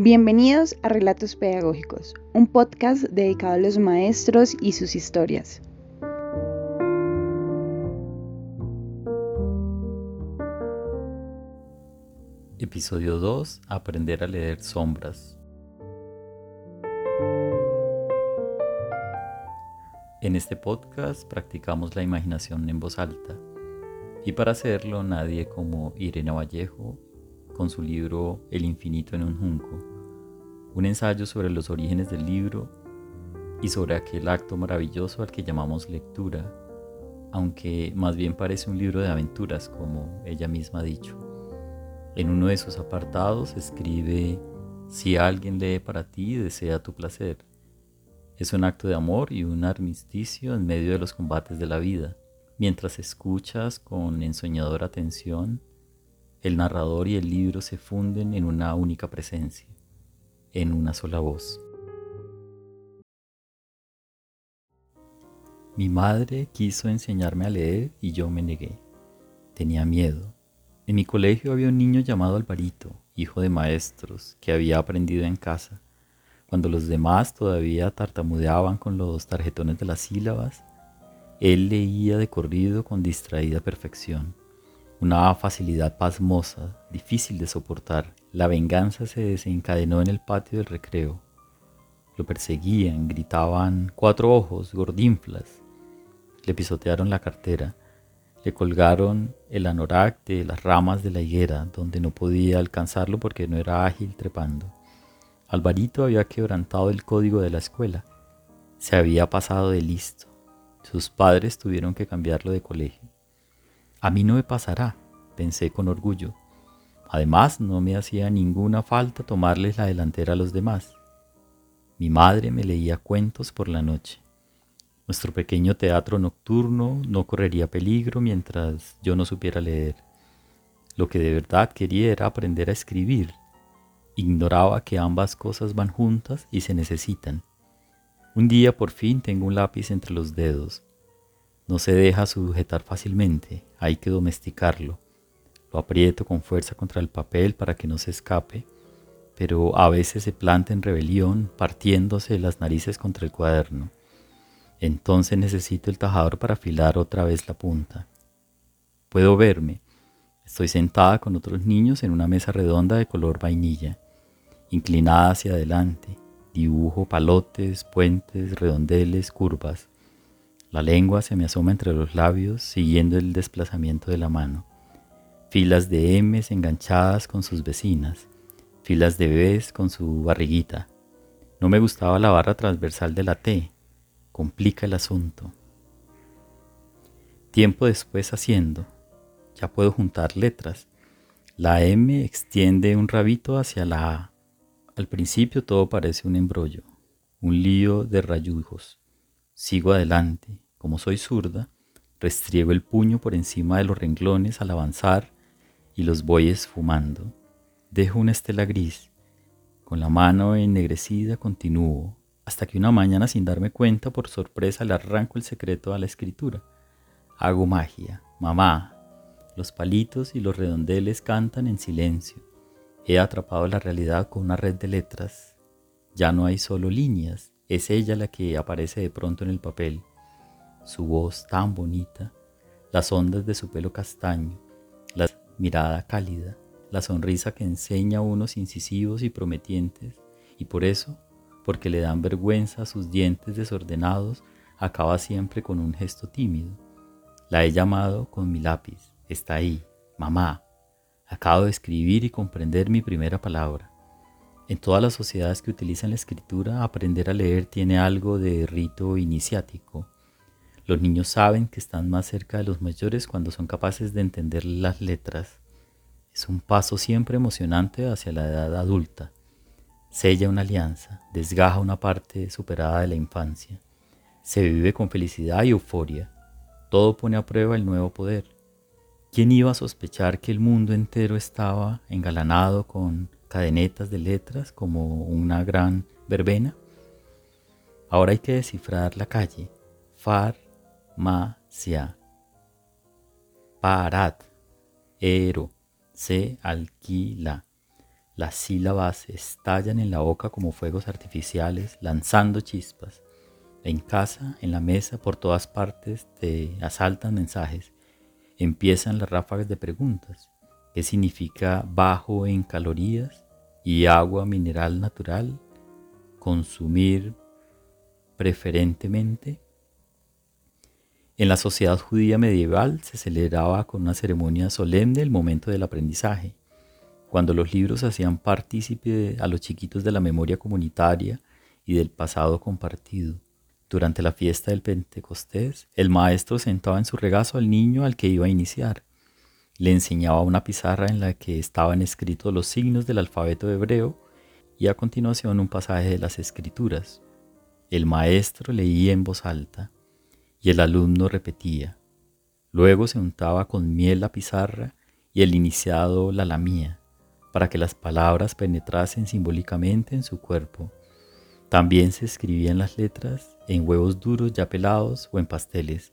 Bienvenidos a Relatos Pedagógicos, un podcast dedicado a los maestros y sus historias. Episodio 2. Aprender a leer sombras. En este podcast practicamos la imaginación en voz alta y para hacerlo nadie como Irene Vallejo con su libro El infinito en un junco, un ensayo sobre los orígenes del libro y sobre aquel acto maravilloso al que llamamos lectura, aunque más bien parece un libro de aventuras, como ella misma ha dicho. En uno de sus apartados escribe, si alguien lee para ti, desea tu placer. Es un acto de amor y un armisticio en medio de los combates de la vida. Mientras escuchas con ensoñadora atención, el narrador y el libro se funden en una única presencia, en una sola voz. Mi madre quiso enseñarme a leer y yo me negué. Tenía miedo. En mi colegio había un niño llamado Alvarito, hijo de maestros, que había aprendido en casa. Cuando los demás todavía tartamudeaban con los tarjetones de las sílabas, él leía de corrido con distraída perfección una facilidad pasmosa, difícil de soportar. La venganza se desencadenó en el patio del recreo. Lo perseguían, gritaban cuatro ojos, gordinflas. Le pisotearon la cartera. Le colgaron el anorak de las ramas de la higuera, donde no podía alcanzarlo porque no era ágil trepando. Alvarito había quebrantado el código de la escuela. Se había pasado de listo. Sus padres tuvieron que cambiarlo de colegio. A mí no me pasará, pensé con orgullo. Además, no me hacía ninguna falta tomarles la delantera a los demás. Mi madre me leía cuentos por la noche. Nuestro pequeño teatro nocturno no correría peligro mientras yo no supiera leer. Lo que de verdad quería era aprender a escribir. Ignoraba que ambas cosas van juntas y se necesitan. Un día por fin tengo un lápiz entre los dedos no se deja sujetar fácilmente, hay que domesticarlo. Lo aprieto con fuerza contra el papel para que no se escape, pero a veces se planta en rebelión, partiéndose las narices contra el cuaderno. Entonces necesito el tajador para afilar otra vez la punta. Puedo verme. Estoy sentada con otros niños en una mesa redonda de color vainilla, inclinada hacia adelante. Dibujo palotes, puentes, redondeles, curvas. La lengua se me asoma entre los labios siguiendo el desplazamiento de la mano. Filas de M's enganchadas con sus vecinas. Filas de B's con su barriguita. No me gustaba la barra transversal de la T. Complica el asunto. Tiempo después haciendo. Ya puedo juntar letras. La M extiende un rabito hacia la A. Al principio todo parece un embrollo, un lío de rayujos. Sigo adelante. Como soy zurda, restriego el puño por encima de los renglones al avanzar y los voy esfumando. Dejo una estela gris. Con la mano ennegrecida continúo, hasta que una mañana sin darme cuenta, por sorpresa, le arranco el secreto a la escritura. Hago magia. Mamá. Los palitos y los redondeles cantan en silencio. He atrapado la realidad con una red de letras. Ya no hay solo líneas, es ella la que aparece de pronto en el papel, su voz tan bonita, las ondas de su pelo castaño, la mirada cálida, la sonrisa que enseña unos incisivos y prometientes, y por eso, porque le dan vergüenza sus dientes desordenados, acaba siempre con un gesto tímido. La he llamado con mi lápiz, está ahí, mamá. Acabo de escribir y comprender mi primera palabra. En todas las sociedades que utilizan la escritura, aprender a leer tiene algo de rito iniciático. Los niños saben que están más cerca de los mayores cuando son capaces de entender las letras. Es un paso siempre emocionante hacia la edad adulta. Sella una alianza, desgaja una parte superada de la infancia. Se vive con felicidad y euforia. Todo pone a prueba el nuevo poder. ¿Quién iba a sospechar que el mundo entero estaba engalanado con cadenetas de letras como una gran verbena. Ahora hay que descifrar la calle. Farmacia. Parat. Ero. Se alquila. Las sílabas estallan en la boca como fuegos artificiales, lanzando chispas. En casa, en la mesa, por todas partes te asaltan mensajes. Empiezan las ráfagas de preguntas. ¿Qué significa bajo en calorías y agua mineral natural? Consumir preferentemente. En la sociedad judía medieval se celebraba con una ceremonia solemne el momento del aprendizaje cuando los libros hacían partícipe a los chiquitos de la memoria comunitaria y del pasado compartido. Durante la fiesta del Pentecostés, el maestro sentaba en su regazo al niño al que iba a iniciar. Le enseñaba una pizarra en la que estaban escritos los signos del alfabeto hebreo y a continuación un pasaje de las escrituras. El maestro leía en voz alta y el alumno repetía. Luego se untaba con miel la pizarra y el iniciado la lamía para que las palabras penetrasen simbólicamente en su cuerpo. También se escribían las letras en huevos duros ya pelados o en pasteles.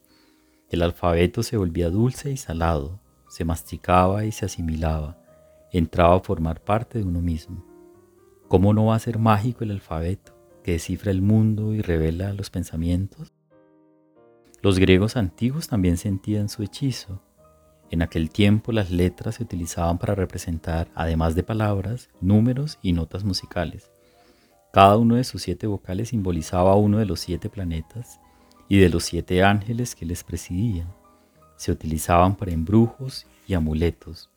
El alfabeto se volvía dulce y salado, se masticaba y se asimilaba, entraba a formar parte de uno mismo. ¿Cómo no va a ser mágico el alfabeto, que descifra el mundo y revela los pensamientos? Los griegos antiguos también sentían su hechizo, en aquel tiempo las letras se utilizaban para representar, además de palabras, números y notas musicales. Cada uno de sus siete vocales simbolizaba uno de los siete planetas y de los siete ángeles que les presidían. Se utilizaban para embrujos y amuletos.